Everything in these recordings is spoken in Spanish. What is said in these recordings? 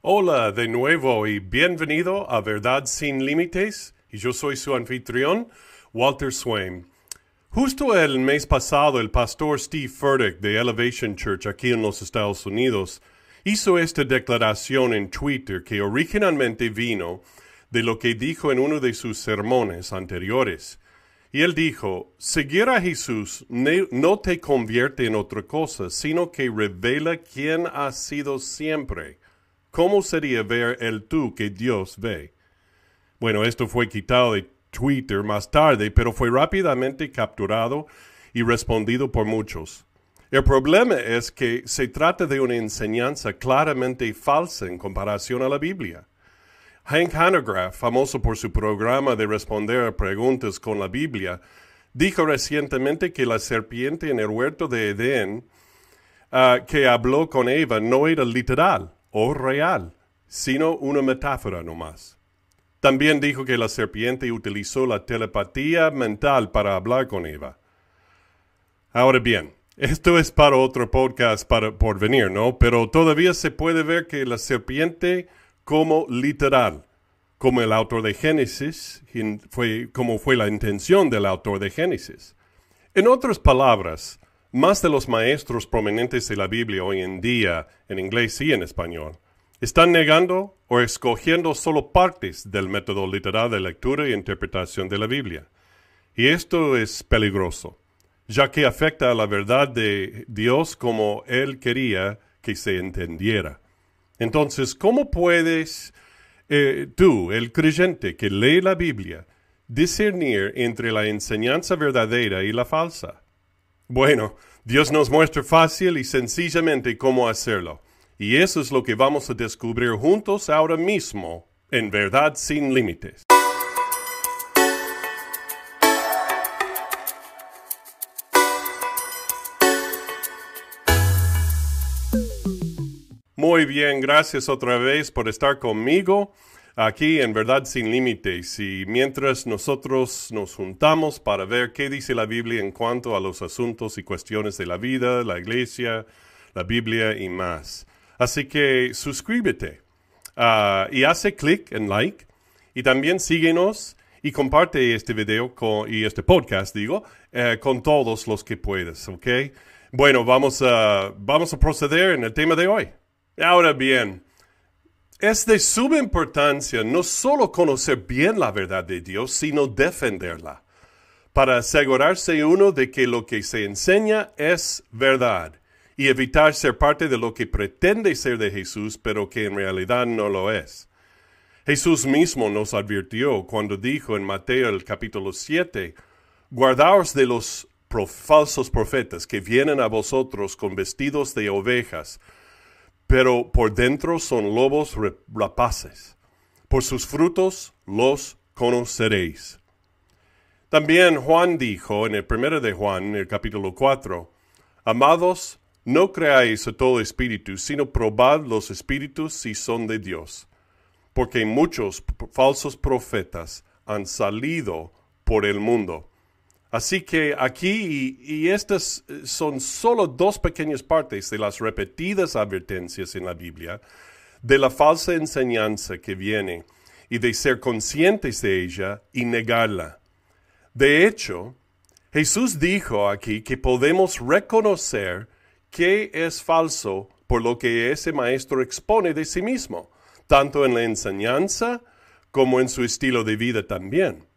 Hola de nuevo y bienvenido a Verdad sin Límites. Y yo soy su anfitrión, Walter Swain. Justo el mes pasado, el pastor Steve Furtick de Elevation Church aquí en los Estados Unidos hizo esta declaración en Twitter que originalmente vino de lo que dijo en uno de sus sermones anteriores. Y él dijo, seguir a Jesús no te convierte en otra cosa, sino que revela quién ha sido siempre. ¿Cómo sería ver el tú que Dios ve? Bueno, esto fue quitado de Twitter más tarde, pero fue rápidamente capturado y respondido por muchos. El problema es que se trata de una enseñanza claramente falsa en comparación a la Biblia. Hank Hanegraaff, famoso por su programa de responder a preguntas con la Biblia, dijo recientemente que la serpiente en el huerto de Edén ah, que habló con Eva no era literal o real, sino una metáfora nomás. También dijo que la serpiente utilizó la telepatía mental para hablar con Eva. Ahora bien, esto es para otro podcast para, por venir, ¿no? Pero todavía se puede ver que la serpiente como literal, como el autor de Génesis, fue, como fue la intención del autor de Génesis. En otras palabras, más de los maestros prominentes de la Biblia hoy en día, en inglés y en español, están negando o escogiendo solo partes del método literal de lectura e interpretación de la Biblia. Y esto es peligroso, ya que afecta a la verdad de Dios como Él quería que se entendiera. Entonces, ¿cómo puedes eh, tú, el creyente que lee la Biblia, discernir entre la enseñanza verdadera y la falsa? Bueno, Dios nos muestra fácil y sencillamente cómo hacerlo. Y eso es lo que vamos a descubrir juntos ahora mismo en Verdad sin Límites. Muy bien, gracias otra vez por estar conmigo aquí en Verdad sin Límites. Y mientras nosotros nos juntamos para ver qué dice la Biblia en cuanto a los asuntos y cuestiones de la vida, la iglesia, la Biblia y más. Así que suscríbete ah, y hace clic en like y también síguenos y comparte este video y este podcast, digo, eh, con todos los que puedas, ¿ok? Bueno, vamos a, vamos a proceder en el tema de hoy. Ahora bien, es de suma importancia no solo conocer bien la verdad de Dios, sino defenderla, para asegurarse uno de que lo que se enseña es verdad y evitar ser parte de lo que pretende ser de Jesús, pero que en realidad no lo es. Jesús mismo nos advirtió cuando dijo en Mateo el capítulo 7, Guardaos de los falsos profetas que vienen a vosotros con vestidos de ovejas, pero por dentro son lobos rapaces. Por sus frutos los conoceréis. También Juan dijo en el primero de Juan, el capítulo 4, Amados, no creáis a todo espíritu, sino probad los espíritus si son de Dios, porque muchos falsos profetas han salido por el mundo Así que aquí, y, estas eh, son solo dos pequeñas partes de las repetidas advertencias en la Biblia, de la falsa enseñanza que viene y de ser conscientes de ella y negarla. De hecho, Jesús dijo aquí que podemos reconocer que es falso por lo que ese maestro expone de sí mismo, tanto en la enseñanza como en su estilo de vida también.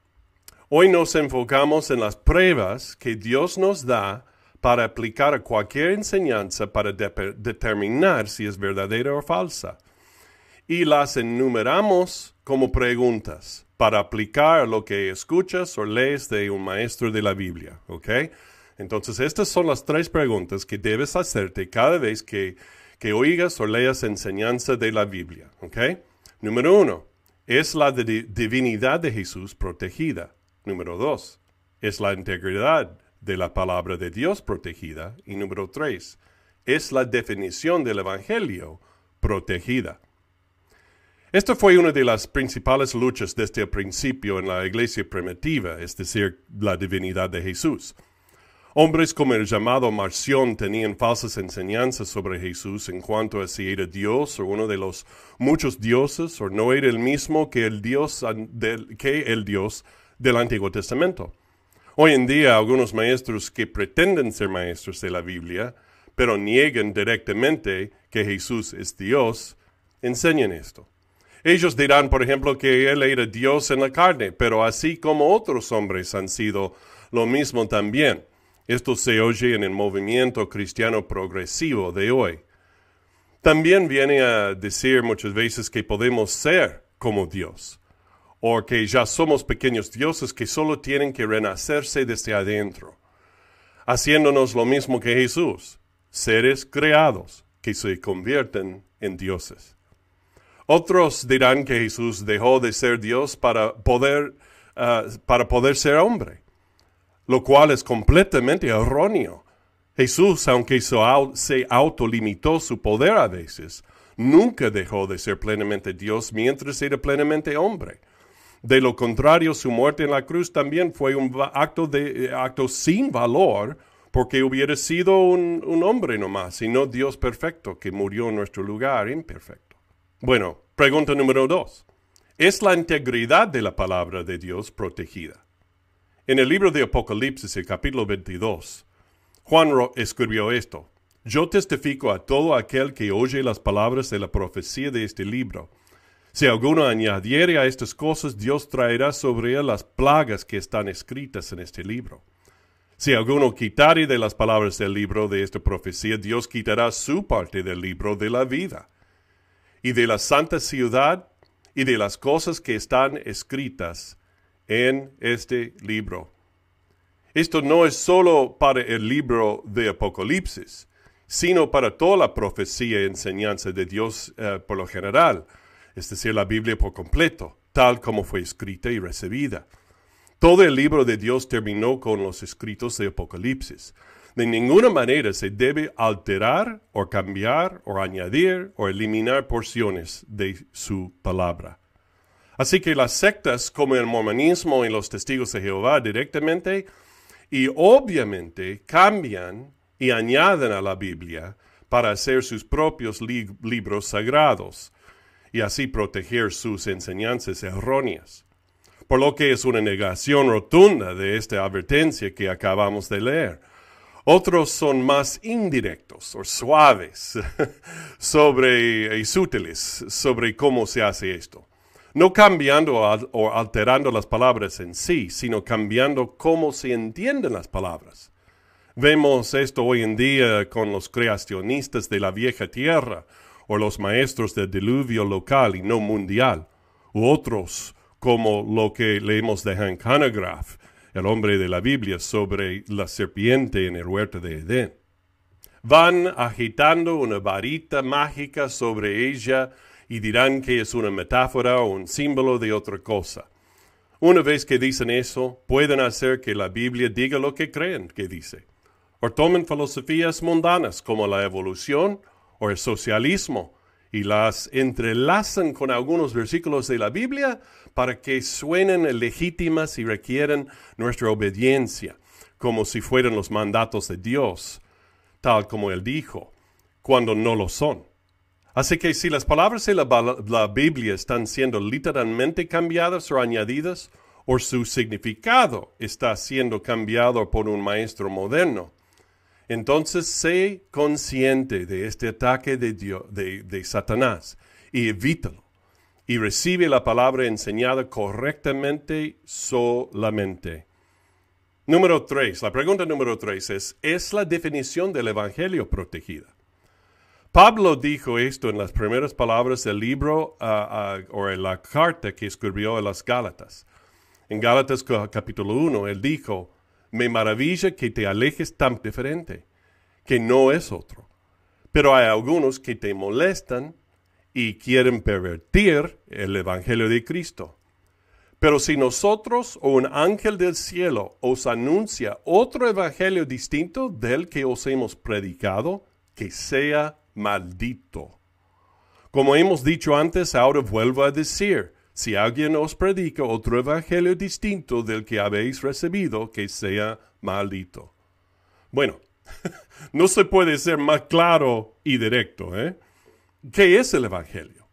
Hoy nos enfocamos en las pruebas que Dios nos da para aplicar a cualquier enseñanza para determinar si es verdadera o falsa. Y las enumeramos como preguntas para aplicar lo que escuchas o lees de un maestro de la Biblia. ¿Ok? Entonces, estas son las tres preguntas que debes hacerte cada vez que, que oigas o leas enseñanza de la Biblia. ¿Ok? Número uno, ¿es la divinidad de Jesús protegida? Número dos, es la integridad de la palabra de Dios protegida. Y número tres, es la definición del Evangelio protegida. Esta fue una de las principales luchas desde el principio en la iglesia primitiva, es decir, la divinidad de Jesús. Hombres como el llamado Marción tenían falsas enseñanzas sobre Jesús en cuanto a si era Dios o uno de los muchos dioses o no era el mismo que el Dios que el Dios del Antiguo Testamento. Hoy en día algunos maestros que pretenden ser maestros de la Biblia, pero niegan directamente que Jesús es Dios, enseñan esto. Ellos dirán, por ejemplo, que Él era Dios en la carne, pero así como otros hombres han sido lo mismo también. Esto se oye en el movimiento cristiano progresivo de hoy. También viene a decir muchas veces que podemos ser como Dios, o que ya somos pequeños dioses que solo tienen que renacerse desde adentro, haciéndonos lo mismo que Jesús, seres creados que se convierten en dioses. Otros dirán que Jesús dejó de ser Dios para poder, ah, para poder ser hombre lo cual es completamente erróneo. Jesús, aunque se autolimitó su poder a veces, nunca dejó de ser plenamente Dios mientras era plenamente hombre. De lo contrario, su muerte en la cruz también fue un eh, acto sin valor, porque hubiera sido un, un hombre nomás, y no Dios perfecto que murió en nuestro lugar imperfecto. Bueno, pregunta número dos. ¿Es la integridad de la palabra de Dios protegida? En el libro de Apocalipsis, el capítulo 22, Juan escribió esto. Yo testifico a todo aquel que oye las palabras de la profecía de este libro. Si alguno añadiere a estas cosas, Dios traerá sobre él las plagas que están escritas en este libro. Si alguno quitare de las palabras del libro de esta profecía, Dios quitará su parte del libro de la vida. Y de la santa ciudad y de las cosas que están escritas en este libro. Esto no es solo para el libro de Apocalipsis, sino para toda la profecía y enseñanza de Dios eh, por lo general, es decir, la Biblia por completo, tal como fue escrita y recibida. Todo el libro de Dios terminó con los escritos de Apocalipsis. De ninguna manera se debe alterar o cambiar o añadir o eliminar porciones de su palabra. Así que las sectas como el mormonismo y los testigos de Jehová directamente y obviamente cambian y añaden a la Biblia para hacer sus propios libros sagrados y así proteger sus enseñanzas erróneas. Por lo que es una negación rotunda de esta advertencia que acabamos de leer. Otros son más indirectos o suaves sobre, y sutiles sobre cómo se hace esto no cambiando o alterando las palabras en sí, sino cambiando cómo se entienden las palabras. Vemos esto hoy en día con los creacionistas de la vieja tierra, o los maestros del diluvio local y no mundial, u otros como lo que leemos de Hank Hanegraaff, el hombre de la Biblia, sobre la serpiente en el huerto de Edén. Van agitando una varita mágica sobre ella y dirán que es una metáfora o un símbolo de otra cosa. Una vez que dicen eso, pueden hacer que la Biblia diga lo que creen que dice. O tomen filosofías mundanas como la evolución o el socialismo y las entrelazan con algunos versículos de la Biblia para que suenen legítimas y requieren nuestra obediencia, como si fueran los mandatos de Dios, tal como Él dijo, cuando no lo son. Así que si las palabras de la, Biblia están siendo literalmente cambiadas o añadidas, o su significado está siendo cambiado por un maestro moderno, entonces sé consciente de este ataque de, Satanás y evítalo. Y recibe la palabra enseñada correctamente solamente. Número tres, la pregunta número tres es, ¿es la definición del Evangelio protegida? Pablo dijo esto en las primeras palabras del libro o en la carta que escribió a las Gálatas. En Gálatas capítulo 1, él dijo, me maravilla que te alejes tan diferente, que no es otro. Pero hay algunos que te molestan y quieren pervertir el Evangelio de Cristo. Pero si nosotros o un ángel del cielo os anuncia otro Evangelio distinto del que os hemos predicado, que sea maldito. Como hemos dicho antes, ahora vuelvo a decir, si alguien os predica otro evangelio distinto del que habéis recibido, que sea maldito. Bueno, no se puede ser más claro y directo. ¿eh? ¿Qué es el Evangelio?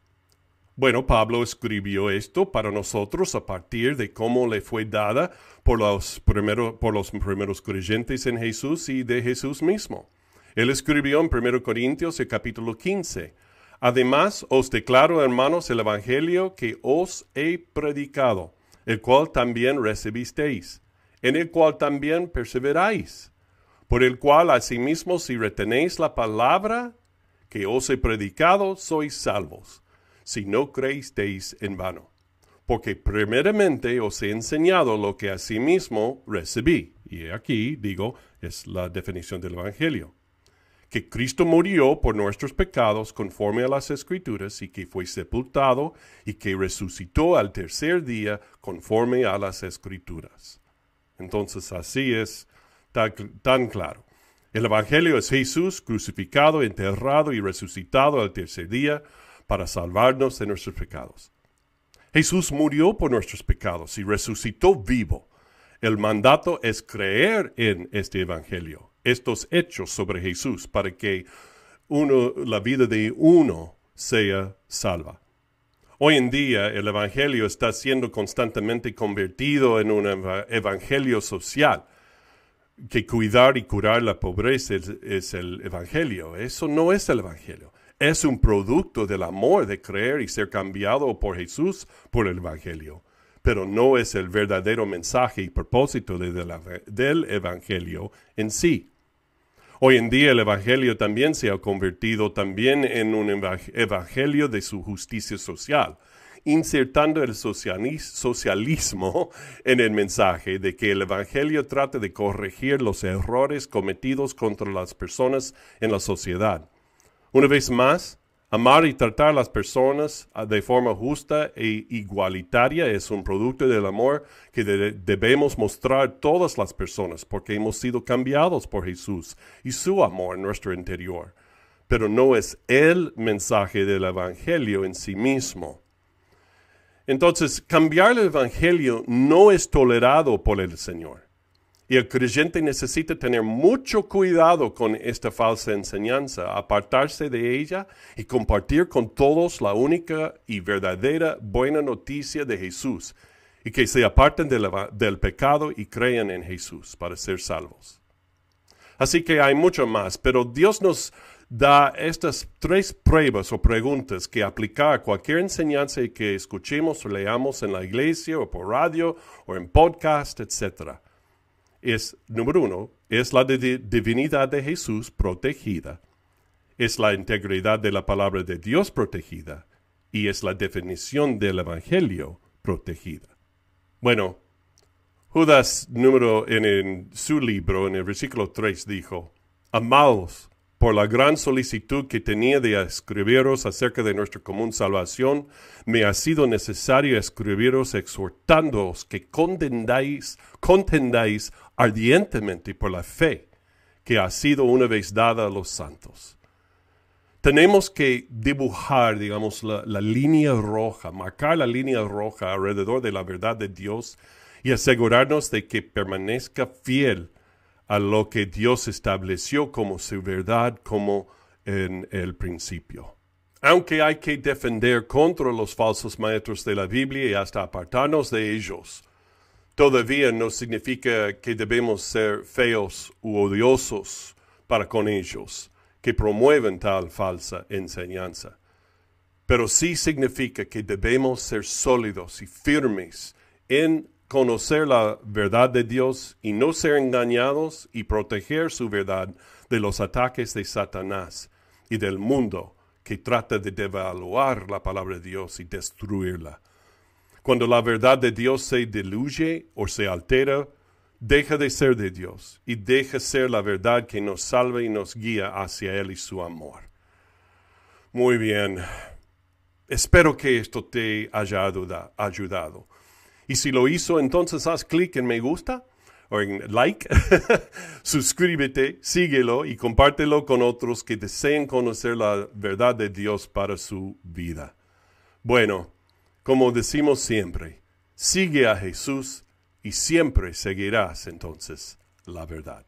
Bueno, Pablo escribió esto para nosotros a partir de cómo le fue dada por los, primeros, por los primeros creyentes en Jesús y de Jesús mismo. Él escribió en 1 Corintios el capítulo 15. Además, os declaro, hermanos, el Evangelio que os he predicado, el cual también recibisteis, en el cual también perseveráis, por el cual asimismo si retenéis la palabra que os he predicado, sois salvos si no creísteis en vano. Porque primeramente os he enseñado lo que asimismo recibí. Y aquí, digo, es la definición del Evangelio. Que Cristo murió por nuestros pecados conforme a las Escrituras y que fue sepultado y que resucitó al tercer día conforme a las Escrituras. Entonces así es tan, claro. El Evangelio es Jesús crucificado, enterrado y resucitado al tercer día para salvarnos de nuestros pecados. Jesús murió por nuestros pecados y resucitó vivo. El mandato es creer en este Evangelio, estos hechos sobre Jesús, para que la vida de uno sea salva. Hoy en día el Evangelio está siendo constantemente convertido en un Evangelio social, que cuidar y curar la pobreza es el Evangelio. Eso no es el Evangelio es un producto del amor de creer y ser cambiado por Jesús por el Evangelio, pero no es el verdadero mensaje y propósito del Evangelio en sí. Hoy en día el Evangelio también se ha convertido también en un Evangelio de su justicia social, insertando el socialismo en el mensaje de que el Evangelio trata de corregir los errores cometidos contra las personas en la sociedad. Una vez más, amar y tratar a las personas ah, de forma justa e igualitaria es un producto del amor que debemos mostrar todas las personas porque hemos sido cambiados por Jesús y su amor en nuestro interior. Pero no es el mensaje del Evangelio en sí mismo. Entonces, cambiar el Evangelio no es tolerado por el Señor. Y el creyente necesita tener mucho cuidado con esta falsa enseñanza, apartarse de ella y compartir con todos la única y verdadera buena noticia de Jesús, y que se aparten del pecado y crean en Jesús para ser salvos. Así que hay mucho más, pero Dios nos da estas tres pruebas o preguntas que aplicar a cualquier enseñanza que escuchemos o leamos en la iglesia o por radio o en podcast, etcétera es, número uno, es la divinidad de Jesús protegida, es la integridad de la palabra de Dios protegida y es la definición del Evangelio protegida. Bueno, Judas número en, su libro, en el versículo 3, dijo, Amados, por la gran solicitud que tenía de escribiros acerca de nuestra común salvación, me ha sido necesario escribiros exhortándoos que contendáis, contendáis ardientemente por la fe que ha sido una vez dada a los santos. Tenemos que dibujar, digamos, la, la línea roja, marcar la línea roja alrededor de la verdad de Dios y asegurarnos de que permanezca fiel a lo que Dios estableció como su verdad, como en el principio. Aunque hay que defender contra los falsos maestros de la Biblia y hasta apartarnos de ellos, todavía no significa que debemos ser feos u odiosos para con ellos, que promueven tal falsa enseñanza. Pero sí significa que debemos ser sólidos y firmes en conocer la verdad de Dios y no ser engañados y proteger su verdad de los ataques de Satanás y del mundo que trata de devaluar la palabra de Dios y destruirla. Cuando la verdad de Dios se diluye o se altera, deja de ser de Dios y deja ser la verdad que nos salva y nos guía hacia Él y su amor. Muy bien. Espero que esto te haya ayudado. Y si lo hizo, entonces haz clic en me gusta o en like, suscríbete, síguelo y compártelo con otros que deseen conocer la verdad de Dios para su vida. Bueno, como decimos siempre, sigue a Jesús y siempre seguirás entonces la verdad.